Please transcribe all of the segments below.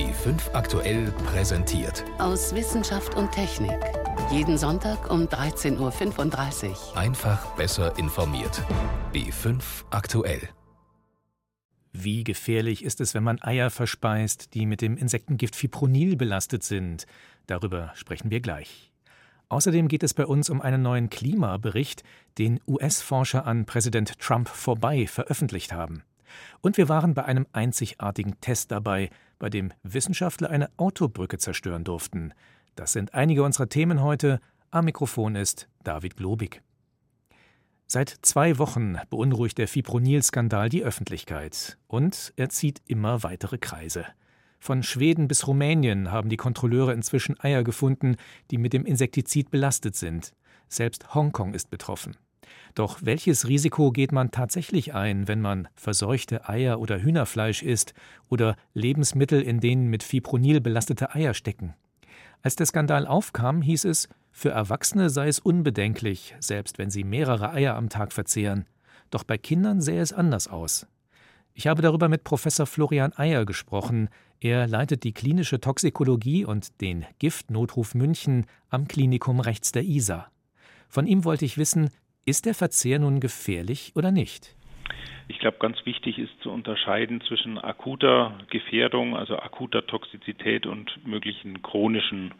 B5 aktuell präsentiert. Aus Wissenschaft und Technik. Jeden Sonntag um 13.35 Uhr. Einfach besser informiert. B5 aktuell. Wie gefährlich ist es, wenn man Eier verspeist, die mit dem Insektengift Fipronil belastet sind? Darüber sprechen wir gleich. Außerdem geht es bei uns um einen neuen Klimabericht, den US-Forscher an Präsident Trump vorbei veröffentlicht haben. Und wir waren bei einem einzigartigen Test dabei, bei dem Wissenschaftler eine Autobrücke zerstören durften. Das sind einige unserer Themen heute. Am Mikrofon ist David Globig. Seit zwei Wochen beunruhigt der Fipronil-Skandal die Öffentlichkeit und er zieht immer weitere Kreise. Von Schweden bis Rumänien haben die Kontrolleure inzwischen Eier gefunden, die mit dem Insektizid belastet sind. Selbst Hongkong ist betroffen. Doch welches Risiko geht man tatsächlich ein, wenn man verseuchte Eier oder Hühnerfleisch isst oder Lebensmittel, in denen mit Fipronil belastete Eier stecken? Als der Skandal aufkam, hieß es, für Erwachsene sei es unbedenklich, selbst wenn sie mehrere Eier am Tag verzehren. Doch bei Kindern sähe es anders aus. Ich habe darüber mit Professor Florian Eyer gesprochen. Er leitet die klinische Toxikologie und den Giftnotruf München am Klinikum rechts der Isar. Von ihm wollte ich wissen, ist der Verzehr nun gefährlich oder nicht? Ich glaube, ganz wichtig ist zu unterscheiden zwischen akuter Gefährdung, also akuter Toxizität und möglichen chronischen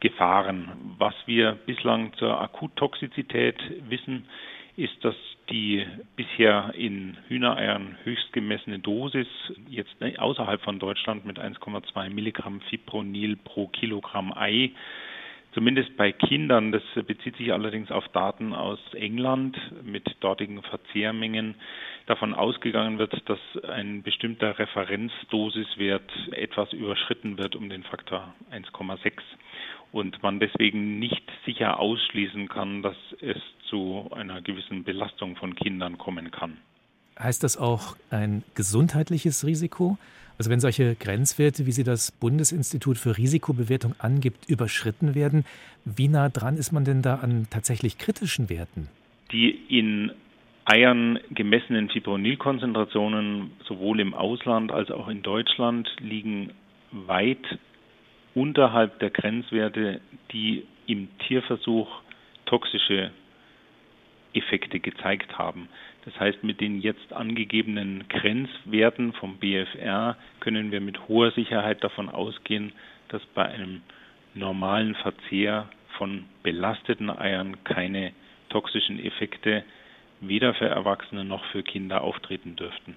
Gefahren. Was wir bislang zur Akuttoxizität wissen, ist, dass die bisher in Hühnereiern höchst gemessene Dosis jetzt außerhalb von Deutschland mit 1,2 Milligramm Fipronil pro Kilogramm Ei zumindest bei Kindern, das bezieht sich allerdings auf Daten aus England mit dortigen Verzehrmengen, davon ausgegangen wird, dass ein bestimmter Referenzdosiswert etwas überschritten wird um den Faktor 1,6 und man deswegen nicht sicher ausschließen kann, dass es zu einer gewissen Belastung von Kindern kommen kann. Heißt das auch ein gesundheitliches Risiko? Also wenn solche Grenzwerte, wie sie das Bundesinstitut für Risikobewertung angibt, überschritten werden, wie nah dran ist man denn da an tatsächlich kritischen Werten? Die in Eiern gemessenen Fipronilkonzentrationen sowohl im Ausland als auch in Deutschland liegen weit unterhalb der Grenzwerte, die im Tierversuch toxische Effekte gezeigt haben. Das heißt, mit den jetzt angegebenen Grenzwerten vom BFR können wir mit hoher Sicherheit davon ausgehen, dass bei einem normalen Verzehr von belasteten Eiern keine toxischen Effekte weder für Erwachsene noch für Kinder auftreten dürften.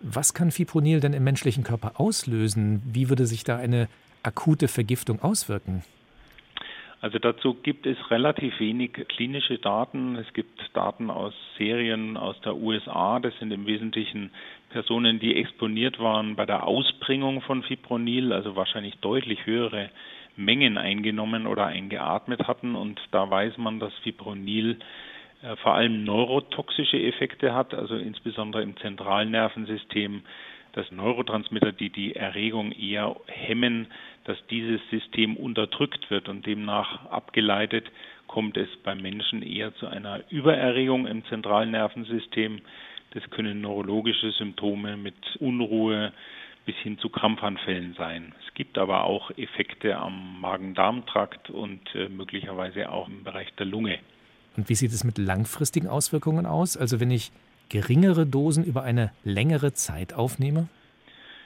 Was kann Fipronil denn im menschlichen Körper auslösen? Wie würde sich da eine akute Vergiftung auswirken? Also dazu gibt es relativ wenig klinische Daten. Es gibt Daten aus Serien aus der USA. Das sind im Wesentlichen Personen, die exponiert waren bei der Ausbringung von Fipronil, also wahrscheinlich deutlich höhere Mengen eingenommen oder eingeatmet hatten. Und da weiß man, dass Fipronil äh, vor allem neurotoxische Effekte hat, also insbesondere im zentralen Nervensystem dass Neurotransmitter, die die Erregung eher hemmen, dass dieses System unterdrückt wird und demnach abgeleitet kommt es beim Menschen eher zu einer Übererregung im zentralen Nervensystem. Das können neurologische Symptome mit Unruhe bis hin zu Krampfanfällen sein. Es gibt aber auch Effekte am Magen-Darm-Trakt und äh, möglicherweise auch im Bereich der Lunge. Und wie sieht es mit langfristigen Auswirkungen aus? Also wenn ich geringere Dosen über eine längere Zeit aufnehme?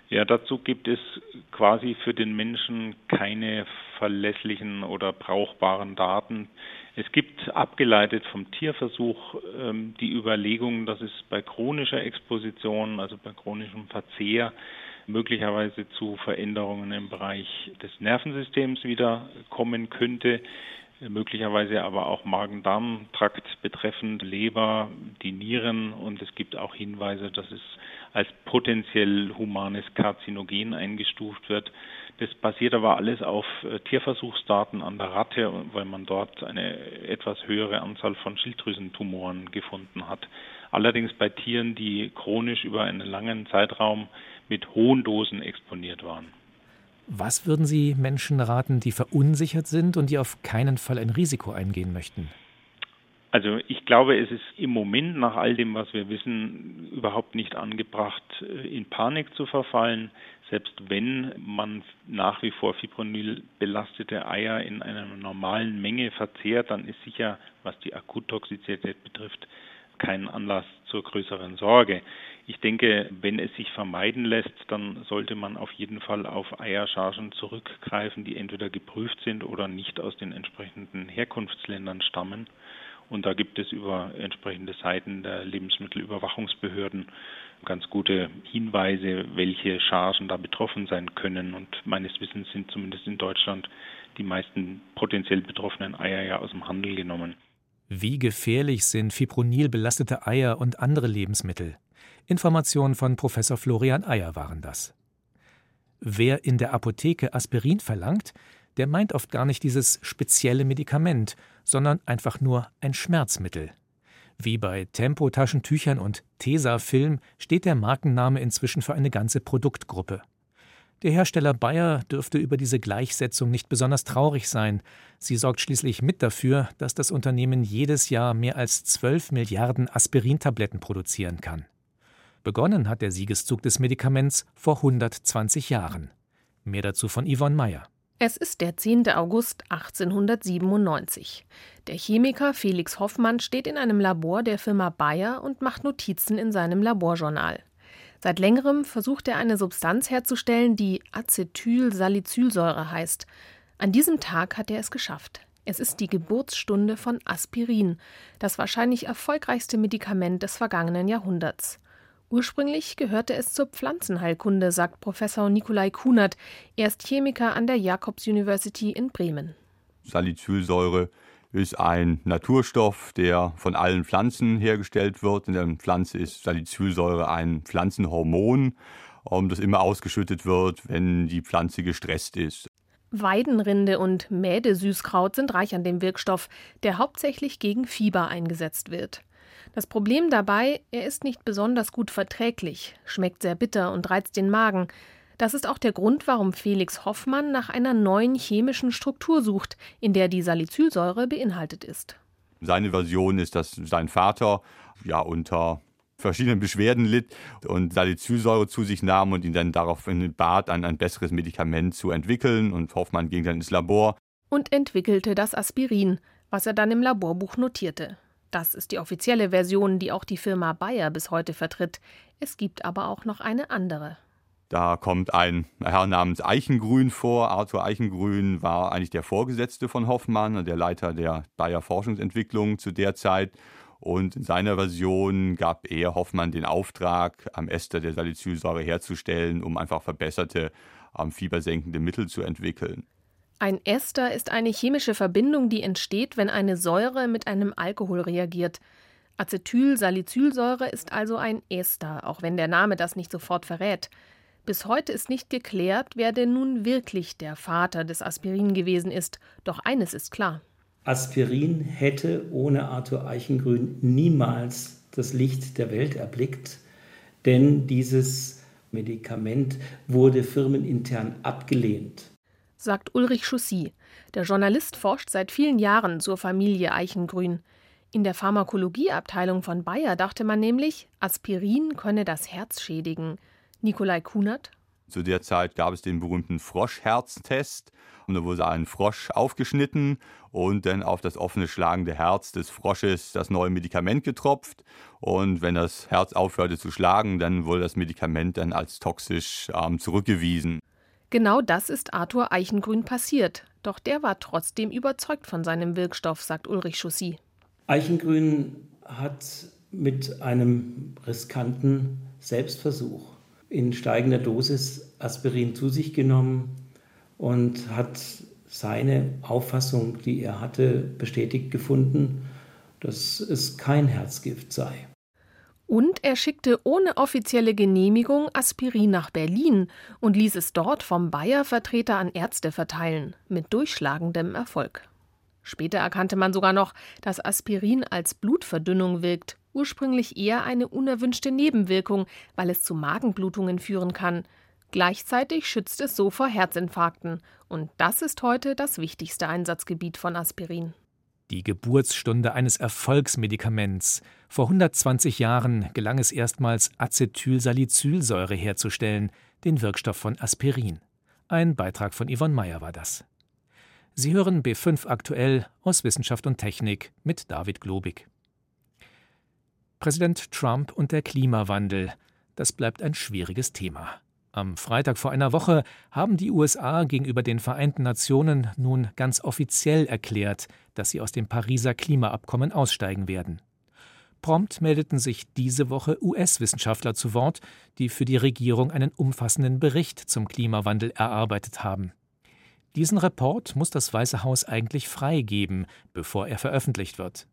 Ja, dazu gibt es quasi für den Menschen keine verlässlichen oder brauchbaren Daten. Es gibt abgeleitet vom Tierversuch ähm, die Überlegung, dass es bei chronischer Exposition, also bei chronischem Verzehr, möglicherweise zu Veränderungen im Bereich des Nervensystems wieder kommen könnte möglicherweise aber auch Magen-Darm-Trakt betreffend, Leber, die Nieren und es gibt auch Hinweise, dass es als potenziell humanes Karzinogen eingestuft wird. Das basiert aber alles auf äh, Tierversuchsdaten an der Ratte, weil man dort eine etwas höhere Anzahl von Schilddrüsentumoren gefunden hat. Allerdings bei Tieren, die chronisch über einen langen Zeitraum mit hohen Dosen exponiert waren. Was würden Sie Menschen raten, die verunsichert sind und die auf keinen Fall ein Risiko eingehen möchten? Also ich glaube, es ist im Moment nach all dem, was wir wissen, überhaupt nicht angebracht, in Panik zu verfallen. Selbst wenn man nach wie vor Fipronil belastete Eier in einer normalen Menge verzehrt, dann ist sicher, was die Akuttoxizität betrifft, kein Anlass zur größeren Sorge. Ich denke, wenn es sich vermeiden lässt, dann sollte man auf jeden Fall auf Eierchargen zurückgreifen, die entweder geprüft sind oder nicht aus den entsprechenden Herkunftsländern stammen. Und da gibt es über entsprechende Seiten der Lebensmittelüberwachungsbehörden ganz gute Hinweise, welche Chargen da betroffen sein können. Und meines Wissens sind zumindest in Deutschland die meisten potenziell betroffenen Eier ja aus dem Handel genommen. Wie gefährlich sind Fipronil belastete Eier und andere Lebensmittel? Informationen von Professor Florian Eier waren das. Wer in der Apotheke Aspirin verlangt, der meint oft gar nicht dieses spezielle Medikament, sondern einfach nur ein Schmerzmittel. Wie bei Tempo-Taschentüchern und Tesa-Film steht der Markenname inzwischen für eine ganze Produktgruppe. Der Hersteller Bayer dürfte über diese Gleichsetzung nicht besonders traurig sein. Sie sorgt schließlich mit dafür, dass das Unternehmen jedes Jahr mehr als 12 Milliarden Aspirintabletten produzieren kann. Begonnen hat der Siegeszug des Medikaments vor 120 Jahren. Mehr dazu von Yvonne Meyer. Es ist der 10. August 1897. Der Chemiker Felix Hoffmann steht in einem Labor der Firma Bayer und macht Notizen in seinem Laborjournal. Seit längerem versucht er eine Substanz herzustellen, die Acetylsalicylsäure heißt. An diesem Tag hat er es geschafft. Es ist die Geburtsstunde von Aspirin, das wahrscheinlich erfolgreichste Medikament des vergangenen Jahrhunderts. Ursprünglich gehörte es zur Pflanzenheilkunde, sagt Professor Nikolai Kunert. Er ist Chemiker an der Jacobs University in Bremen. Salicylsäure ist ein Naturstoff, der von allen Pflanzen hergestellt wird. In der Pflanze ist Salicylsäure ein Pflanzenhormon, das immer ausgeschüttet wird, wenn die Pflanze gestresst ist. Weidenrinde und Mädesüßkraut sind reich an dem Wirkstoff, der hauptsächlich gegen Fieber eingesetzt wird. Das Problem dabei, er ist nicht besonders gut verträglich, schmeckt sehr bitter und reizt den Magen. Das ist auch der Grund, warum Felix Hoffmann nach einer neuen chemischen Struktur sucht, in der die Salicylsäure beinhaltet ist. Seine Version ist, dass sein Vater ja unter verschiedenen Beschwerden litt und Salicylsäure zu sich nahm und ihn dann daraufhin bat, ein, ein besseres Medikament zu entwickeln. Und Hoffmann ging dann ins Labor. Und entwickelte das Aspirin, was er dann im Laborbuch notierte. Das ist die offizielle Version, die auch die Firma Bayer bis heute vertritt. Es gibt aber auch noch eine andere. Da kommt ein Herr namens Eichengrün vor. Arthur Eichengrün war eigentlich der Vorgesetzte von Hoffmann, der Leiter der Bayer Forschungsentwicklung zu der Zeit. Und in seiner Version gab er Hoffmann den Auftrag, am Ester der Salicylsäure herzustellen, um einfach verbesserte fiebersenkende Mittel zu entwickeln. Ein Ester ist eine chemische Verbindung, die entsteht, wenn eine Säure mit einem Alkohol reagiert. Acetylsalicylsäure ist also ein Ester, auch wenn der Name das nicht sofort verrät. Bis heute ist nicht geklärt, wer denn nun wirklich der Vater des Aspirin gewesen ist. Doch eines ist klar. Aspirin hätte ohne Arthur Eichengrün niemals das Licht der Welt erblickt, denn dieses Medikament wurde firmenintern abgelehnt sagt Ulrich Chaussy. Der Journalist forscht seit vielen Jahren zur Familie Eichengrün. In der Pharmakologieabteilung von Bayer dachte man nämlich, Aspirin könne das Herz schädigen. Nikolai Kunert. Zu der Zeit gab es den berühmten Froschherztest. Und da wurde ein Frosch aufgeschnitten und dann auf das offene schlagende Herz des Frosches das neue Medikament getropft. Und wenn das Herz aufhörte zu schlagen, dann wurde das Medikament dann als toxisch ähm, zurückgewiesen. Genau das ist Arthur Eichengrün passiert. Doch der war trotzdem überzeugt von seinem Wirkstoff, sagt Ulrich Chaussy. Eichengrün hat mit einem riskanten Selbstversuch in steigender Dosis Aspirin zu sich genommen und hat seine Auffassung, die er hatte, bestätigt gefunden, dass es kein Herzgift sei. Und er schickte ohne offizielle Genehmigung Aspirin nach Berlin und ließ es dort vom Bayer-Vertreter an Ärzte verteilen, mit durchschlagendem Erfolg. Später erkannte man sogar noch, dass Aspirin als Blutverdünnung wirkt, ursprünglich eher eine unerwünschte Nebenwirkung, weil es zu Magenblutungen führen kann. Gleichzeitig schützt es so vor Herzinfarkten. Und das ist heute das wichtigste Einsatzgebiet von Aspirin. Die Geburtsstunde eines Erfolgsmedikaments. Vor 120 Jahren gelang es erstmals, Acetylsalicylsäure herzustellen, den Wirkstoff von Aspirin. Ein Beitrag von Yvonne Meyer war das. Sie hören B5 aktuell aus Wissenschaft und Technik mit David Globig. Präsident Trump und der Klimawandel. Das bleibt ein schwieriges Thema. Am Freitag vor einer Woche haben die USA gegenüber den Vereinten Nationen nun ganz offiziell erklärt, dass sie aus dem Pariser Klimaabkommen aussteigen werden. Prompt meldeten sich diese Woche US-Wissenschaftler zu Wort, die für die Regierung einen umfassenden Bericht zum Klimawandel erarbeitet haben. Diesen Report muss das Weiße Haus eigentlich freigeben, bevor er veröffentlicht wird.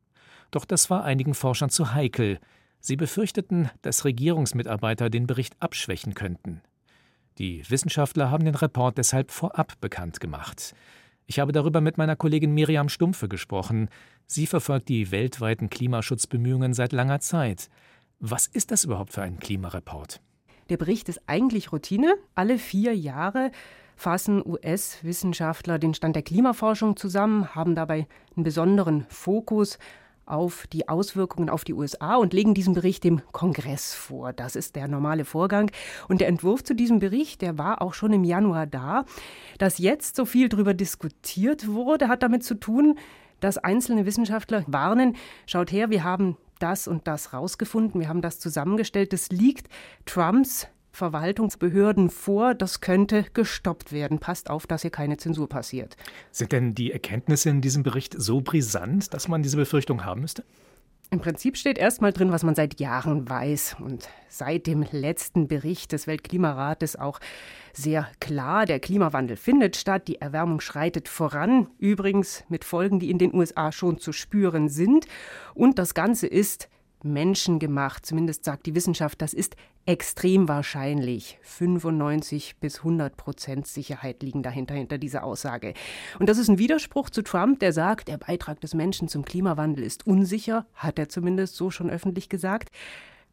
Doch das war einigen Forschern zu heikel. Sie befürchteten, dass Regierungsmitarbeiter den Bericht abschwächen könnten. Die Wissenschaftler haben den Report deshalb vorab bekannt gemacht. Ich habe darüber mit meiner Kollegin Miriam Stumpfe gesprochen. Sie verfolgt die weltweiten Klimaschutzbemühungen seit langer Zeit. Was ist das überhaupt für ein Klimareport? Der Bericht ist eigentlich Routine. Alle vier Jahre fassen US-Wissenschaftler den Stand der Klimaforschung zusammen, haben dabei einen besonderen Fokus auf die Auswirkungen auf die USA und legen diesen Bericht dem Kongress vor. Das ist der normale Vorgang. Und der Entwurf zu diesem Bericht, der war auch schon im Januar da. Dass jetzt so viel darüber diskutiert wurde, hat damit zu tun, dass einzelne Wissenschaftler warnen, schaut her, wir haben das und das rausgefunden, wir haben das zusammengestellt. Das liegt Trumps Verwaltungsbehörden vor, das könnte gestoppt werden. Passt auf, dass hier keine Zensur passiert. Sind denn die Erkenntnisse in diesem Bericht so brisant, dass man diese Befürchtung haben müsste? Im Prinzip steht erstmal drin, was man seit Jahren weiß und seit dem letzten Bericht des Weltklimarates auch sehr klar. Der Klimawandel findet statt, die Erwärmung schreitet voran, übrigens mit Folgen, die in den USA schon zu spüren sind. Und das Ganze ist menschengemacht, zumindest sagt die Wissenschaft, das ist extrem wahrscheinlich. 95 bis 100 Prozent Sicherheit liegen dahinter, hinter dieser Aussage. Und das ist ein Widerspruch zu Trump, der sagt, der Beitrag des Menschen zum Klimawandel ist unsicher, hat er zumindest so schon öffentlich gesagt.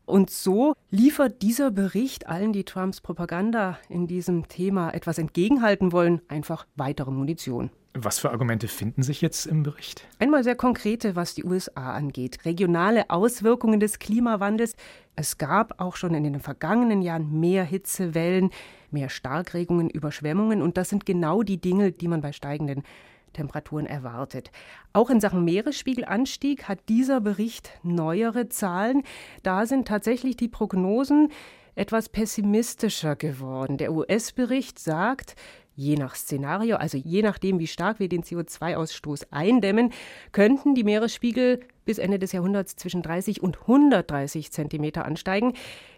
Und so liefert dieser Bericht allen, die Trumps Propaganda in diesem Thema etwas entgegenhalten wollen, einfach weitere Munition. Was für Argumente finden sich jetzt im Bericht? Einmal sehr konkrete, was die USA angeht. Regionale Auswirkungen des Klimawandels. Es gab auch schon in den vergangenen Jahren mehr Hitzewellen, mehr Starkregungen, Überschwemmungen. Und das sind genau die Dinge, die man bei steigenden Temperaturen erwartet. Auch in Sachen Meeresspiegelanstieg hat dieser Bericht neuere Zahlen. Da sind tatsächlich die Prognosen etwas pessimistischer geworden. Der US-Bericht sagt, Je nach Szenario, also je nachdem, wie stark wir den CO2-Ausstoß eindämmen, könnten die Meeresspiegel bis Ende des Jahrhunderts zwischen 30 und 130 Zentimeter ansteigen.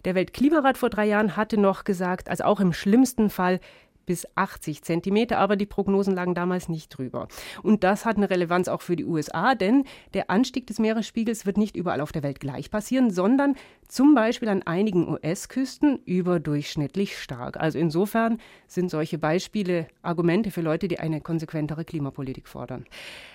Der Weltklimarat vor drei Jahren hatte noch gesagt, also auch im schlimmsten Fall bis 80 Zentimeter, aber die Prognosen lagen damals nicht drüber. Und das hat eine Relevanz auch für die USA, denn der Anstieg des Meeresspiegels wird nicht überall auf der Welt gleich passieren, sondern zum Beispiel an einigen US-Küsten überdurchschnittlich stark. Also insofern sind solche Beispiele Argumente für Leute, die eine konsequentere Klimapolitik fordern.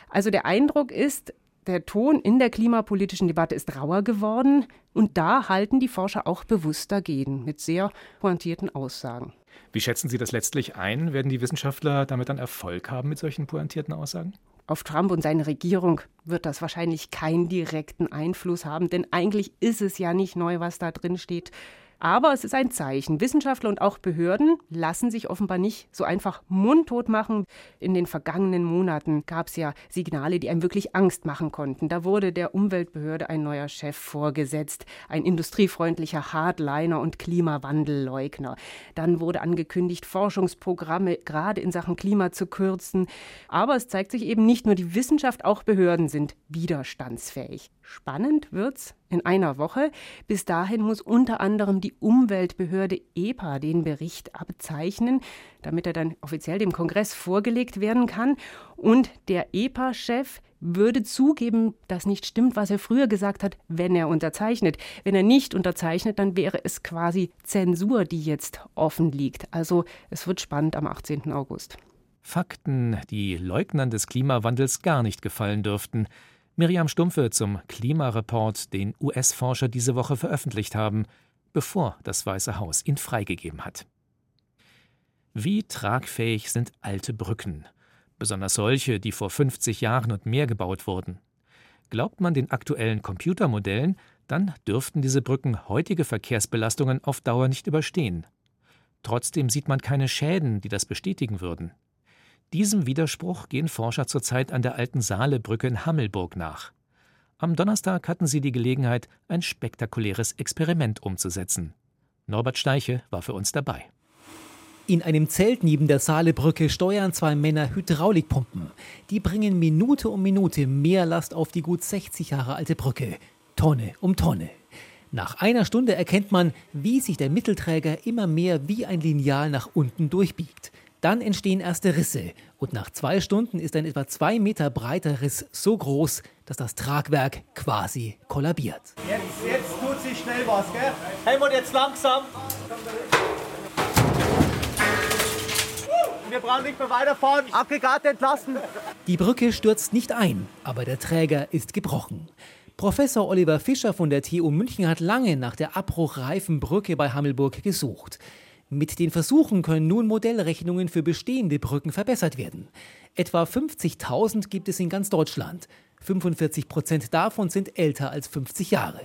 Also der Eindruck ist, der Ton in der klimapolitischen Debatte ist rauer geworden und da halten die Forscher auch bewusst dagegen mit sehr pointierten Aussagen. Wie schätzen Sie das letztlich ein? Werden die Wissenschaftler damit dann Erfolg haben mit solchen pointierten Aussagen? Auf Trump und seine Regierung wird das wahrscheinlich keinen direkten Einfluss haben, denn eigentlich ist es ja nicht neu, was da drin steht. Aber es ist ein Zeichen. Wissenschaftler und auch Behörden lassen sich offenbar nicht so einfach mundtot machen. In den vergangenen Monaten gab es ja Signale, die einem wirklich Angst machen konnten. Da wurde der Umweltbehörde ein neuer Chef vorgesetzt, ein industriefreundlicher Hardliner und Klimawandelleugner. Dann wurde angekündigt, Forschungsprogramme gerade in Sachen Klima zu kürzen. Aber es zeigt sich eben nicht nur die Wissenschaft, auch Behörden sind widerstandsfähig. Spannend wird's in einer Woche. Bis dahin muss unter anderem die Umweltbehörde EPA den Bericht abzeichnen, damit er dann offiziell dem Kongress vorgelegt werden kann. Und der EPA-Chef würde zugeben, dass nicht stimmt, was er früher gesagt hat, wenn er unterzeichnet. Wenn er nicht unterzeichnet, dann wäre es quasi Zensur, die jetzt offen liegt. Also es wird spannend am 18. August. Fakten, die Leugnern des Klimawandels gar nicht gefallen dürften. Miriam Stumpfe zum Klimareport, den US-Forscher diese Woche veröffentlicht haben, bevor das Weiße Haus ihn freigegeben hat. Wie tragfähig sind alte Brücken, besonders solche, die vor 50 Jahren und mehr gebaut wurden? Glaubt man den aktuellen Computermodellen, dann dürften diese Brücken heutige Verkehrsbelastungen auf Dauer nicht überstehen. Trotzdem sieht man keine Schäden, die das bestätigen würden. Diesem Widerspruch gehen Forscher zurzeit an der alten Saalebrücke in Hammelburg nach. Am Donnerstag hatten sie die Gelegenheit, ein spektakuläres Experiment umzusetzen. Norbert Steiche war für uns dabei. In einem Zelt neben der Saalebrücke steuern zwei Männer Hydraulikpumpen. Die bringen Minute um Minute mehr Last auf die gut 60 Jahre alte Brücke. Tonne um Tonne. Nach einer Stunde erkennt man, wie sich der Mittelträger immer mehr wie ein Lineal nach unten durchbiegt. Dann entstehen erste Risse und nach zwei Stunden ist ein etwa zwei Meter breiter Riss so groß, dass das Tragwerk quasi kollabiert. Jetzt, jetzt tut sich schnell was, gell? Helmut, jetzt langsam. Wir brauchen nicht mehr weiterfahren. Aggregat entlassen. Die Brücke stürzt nicht ein, aber der Träger ist gebrochen. Professor Oliver Fischer von der TU München hat lange nach der abbruchreifen Brücke bei Hammelburg gesucht. Mit den Versuchen können nun Modellrechnungen für bestehende Brücken verbessert werden. Etwa 50.000 gibt es in ganz Deutschland. 45 Prozent davon sind älter als 50 Jahre.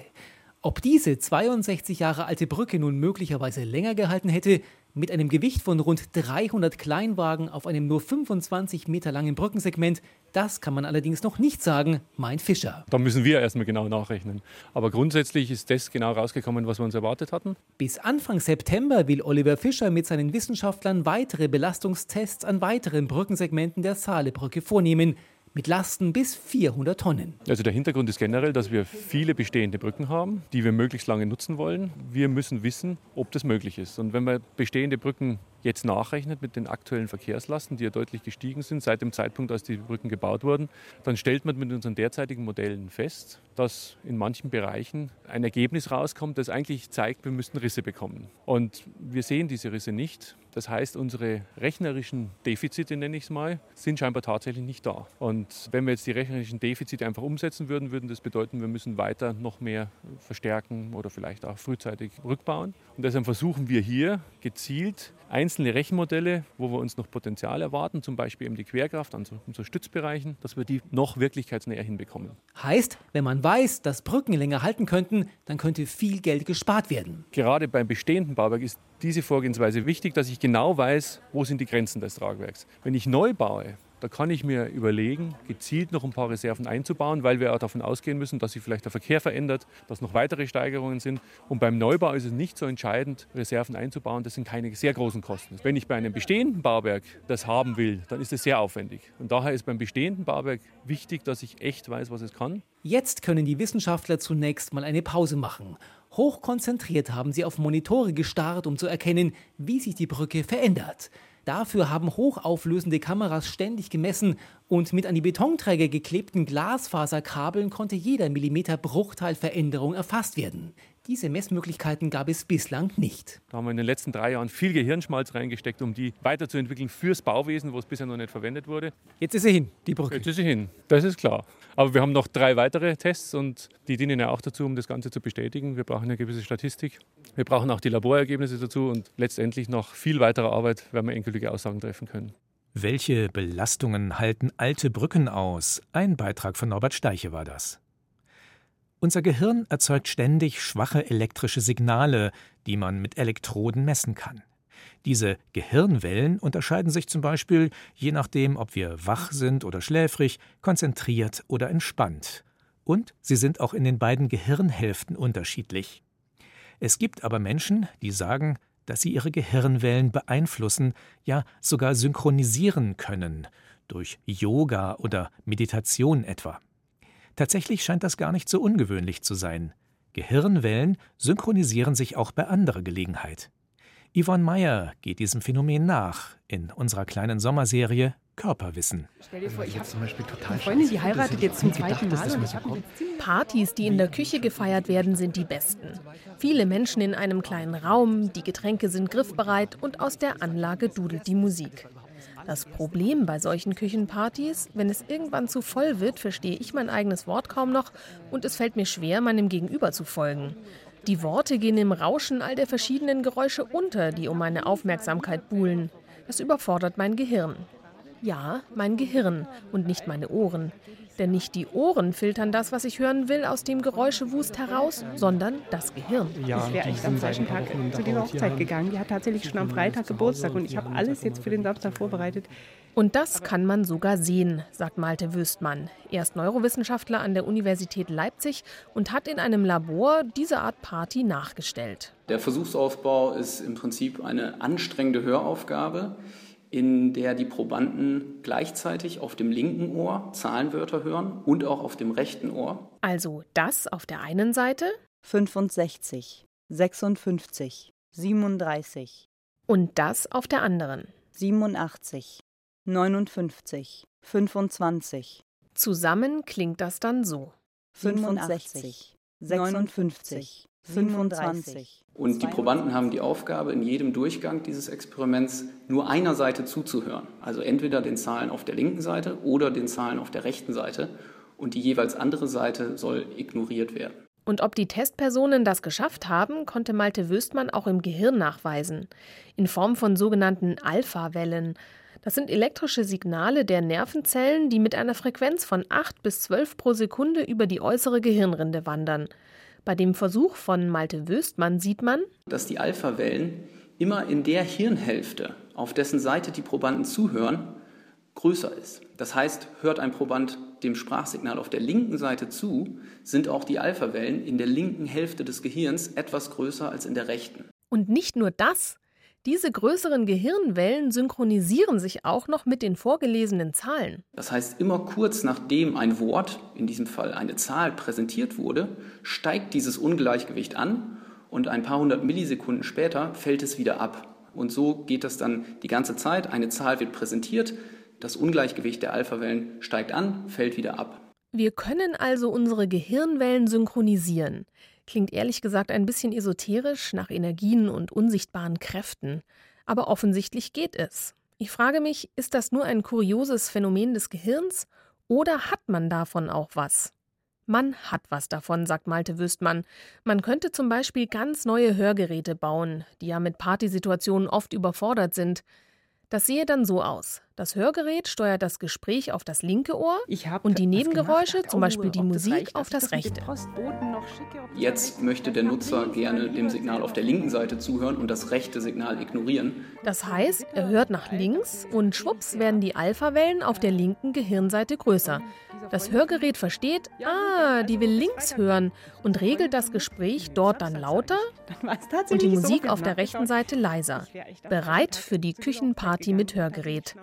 Ob diese 62 Jahre alte Brücke nun möglicherweise länger gehalten hätte, mit einem Gewicht von rund 300 Kleinwagen auf einem nur 25 Meter langen Brückensegment, das kann man allerdings noch nicht sagen, meint Fischer. Da müssen wir erstmal genau nachrechnen. Aber grundsätzlich ist das genau rausgekommen, was wir uns erwartet hatten. Bis Anfang September will Oliver Fischer mit seinen Wissenschaftlern weitere Belastungstests an weiteren Brückensegmenten der Saalebrücke vornehmen mit Lasten bis 400 Tonnen. Also der Hintergrund ist generell, dass wir viele bestehende Brücken haben, die wir möglichst lange nutzen wollen. Wir müssen wissen, ob das möglich ist. Und wenn man bestehende Brücken jetzt nachrechnet mit den aktuellen Verkehrslasten, die ja deutlich gestiegen sind seit dem Zeitpunkt, als die Brücken gebaut wurden, dann stellt man mit unseren derzeitigen Modellen fest, dass in manchen Bereichen ein Ergebnis rauskommt, das eigentlich zeigt, wir müssten Risse bekommen. Und wir sehen diese Risse nicht. Das heißt, unsere rechnerischen Defizite, nenne ich es mal, sind scheinbar tatsächlich nicht da. Und wenn wir jetzt die rechnerischen Defizite einfach umsetzen würden, würden das bedeuten, wir müssen weiter noch mehr verstärken oder vielleicht auch frühzeitig rückbauen. Und deshalb versuchen wir hier gezielt einzelne Rechenmodelle, wo wir uns noch Potenzial erwarten, zum Beispiel eben die Querkraft an so, so Stützbereichen, dass wir die noch wirklichkeitsnäher hinbekommen. Heißt, wenn man weiß, dass Brücken länger halten könnten, dann könnte viel Geld gespart werden. Gerade beim bestehenden Bauwerk ist diese Vorgehensweise wichtig, dass ich genau weiß, wo sind die Grenzen des Tragwerks. Wenn ich neu baue, da kann ich mir überlegen, gezielt noch ein paar Reserven einzubauen, weil wir auch davon ausgehen müssen, dass sich vielleicht der Verkehr verändert, dass noch weitere Steigerungen sind. Und beim Neubau ist es nicht so entscheidend, Reserven einzubauen. Das sind keine sehr großen Kosten. Wenn ich bei einem bestehenden Bauwerk das haben will, dann ist es sehr aufwendig. Und daher ist beim bestehenden Bauwerk wichtig, dass ich echt weiß, was es kann. Jetzt können die Wissenschaftler zunächst mal eine Pause machen. Hochkonzentriert haben sie auf Monitore gestarrt, um zu erkennen, wie sich die Brücke verändert. Dafür haben hochauflösende Kameras ständig gemessen und mit an die Betonträger geklebten Glasfaserkabeln konnte jeder Millimeter Bruchteilveränderung erfasst werden. Diese Messmöglichkeiten gab es bislang nicht. Da haben wir in den letzten drei Jahren viel Gehirnschmalz reingesteckt, um die weiterzuentwickeln fürs Bauwesen, wo es bisher noch nicht verwendet wurde. Jetzt ist sie hin, die Brücke. Jetzt ist sie hin, das ist klar. Aber wir haben noch drei weitere Tests und die dienen ja auch dazu, um das Ganze zu bestätigen. Wir brauchen eine gewisse Statistik. Wir brauchen auch die Laborergebnisse dazu und letztendlich noch viel weiterer Arbeit, werden wir endgültige Aussagen treffen können. Welche Belastungen halten alte Brücken aus? Ein Beitrag von Norbert Steiche war das. Unser Gehirn erzeugt ständig schwache elektrische Signale, die man mit Elektroden messen kann. Diese Gehirnwellen unterscheiden sich zum Beispiel je nachdem, ob wir wach sind oder schläfrig, konzentriert oder entspannt. Und sie sind auch in den beiden Gehirnhälften unterschiedlich. Es gibt aber Menschen, die sagen, dass sie ihre Gehirnwellen beeinflussen, ja sogar synchronisieren können, durch Yoga oder Meditation etwa. Tatsächlich scheint das gar nicht so ungewöhnlich zu sein. Gehirnwellen synchronisieren sich auch bei anderer Gelegenheit. Yvonne Meyer geht diesem Phänomen nach in unserer kleinen Sommerserie Körperwissen. Stell dir vor, ich habe zum Beispiel total eine Freundin, die heiratet jetzt zum zweiten Mal. Partys, die in der Küche gefeiert werden, sind die besten. Viele Menschen in einem kleinen Raum, die Getränke sind griffbereit und aus der Anlage dudelt die Musik. Das Problem bei solchen Küchenpartys, wenn es irgendwann zu voll wird, verstehe ich mein eigenes Wort kaum noch und es fällt mir schwer, meinem Gegenüber zu folgen. Die Worte gehen im Rauschen all der verschiedenen Geräusche unter, die um meine Aufmerksamkeit buhlen. Das überfordert mein Gehirn. Ja, mein Gehirn und nicht meine Ohren. Denn nicht die Ohren filtern das, was ich hören will, aus dem Geräuschewust heraus, sondern das Gehirn. Ja, ich wäre echt am falschen Tag zu dieser Hochzeit gegangen. Die hat tatsächlich schon am Freitag Geburtstag und ich habe alles jetzt für den Samstag vorbereitet. Und das kann man sogar sehen, sagt Malte Wüstmann. Er ist Neurowissenschaftler an der Universität Leipzig und hat in einem Labor diese Art Party nachgestellt. Der Versuchsaufbau ist im Prinzip eine anstrengende Höraufgabe in der die Probanden gleichzeitig auf dem linken Ohr Zahlenwörter hören und auch auf dem rechten Ohr. Also das auf der einen Seite. 65, 56, 37 und das auf der anderen. 87, 59, 25. Zusammen klingt das dann so. 65, 56, 25. Und die Probanden haben die Aufgabe, in jedem Durchgang dieses Experiments nur einer Seite zuzuhören. Also entweder den Zahlen auf der linken Seite oder den Zahlen auf der rechten Seite. Und die jeweils andere Seite soll ignoriert werden. Und ob die Testpersonen das geschafft haben, konnte Malte Wüstmann auch im Gehirn nachweisen. In Form von sogenannten Alpha-Wellen. Das sind elektrische Signale der Nervenzellen, die mit einer Frequenz von 8 bis 12 pro Sekunde über die äußere Gehirnrinde wandern. Bei dem Versuch von Malte Wöstmann sieht man, dass die Alpha-Wellen immer in der Hirnhälfte, auf dessen Seite die Probanden zuhören, größer ist. Das heißt, hört ein Proband dem Sprachsignal auf der linken Seite zu, sind auch die Alpha-Wellen in der linken Hälfte des Gehirns etwas größer als in der rechten. Und nicht nur das, diese größeren Gehirnwellen synchronisieren sich auch noch mit den vorgelesenen Zahlen. Das heißt, immer kurz nachdem ein Wort, in diesem Fall eine Zahl, präsentiert wurde, steigt dieses Ungleichgewicht an und ein paar hundert Millisekunden später fällt es wieder ab. Und so geht das dann die ganze Zeit. Eine Zahl wird präsentiert, das Ungleichgewicht der Alphawellen steigt an, fällt wieder ab. Wir können also unsere Gehirnwellen synchronisieren. Klingt ehrlich gesagt ein bisschen esoterisch nach Energien und unsichtbaren Kräften. Aber offensichtlich geht es. Ich frage mich, ist das nur ein kurioses Phänomen des Gehirns oder hat man davon auch was? Man hat was davon, sagt Malte Wüstmann. Man könnte zum Beispiel ganz neue Hörgeräte bauen, die ja mit Partysituationen oft überfordert sind. Das sehe dann so aus. Das Hörgerät steuert das Gespräch auf das linke Ohr und die Nebengeräusche, zum Beispiel die Musik, auf das rechte. Jetzt möchte der Nutzer gerne dem Signal auf der linken Seite zuhören und das rechte Signal ignorieren. Das heißt, er hört nach links und schwupps werden die Alphawellen auf der linken Gehirnseite größer. Das Hörgerät versteht, ah, die will links hören und regelt das Gespräch dort dann lauter und die Musik auf der rechten Seite leiser. Bereit für die Küchenparty mit Hörgerät.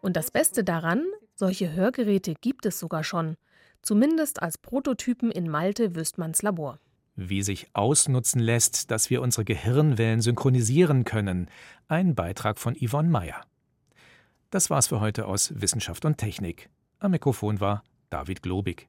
Und das Beste daran, solche Hörgeräte gibt es sogar schon. Zumindest als Prototypen in Malte Wüstmanns Labor. Wie sich ausnutzen lässt, dass wir unsere Gehirnwellen synchronisieren können. Ein Beitrag von Yvonne Meyer. Das war's für heute aus Wissenschaft und Technik. Am Mikrofon war David Globig.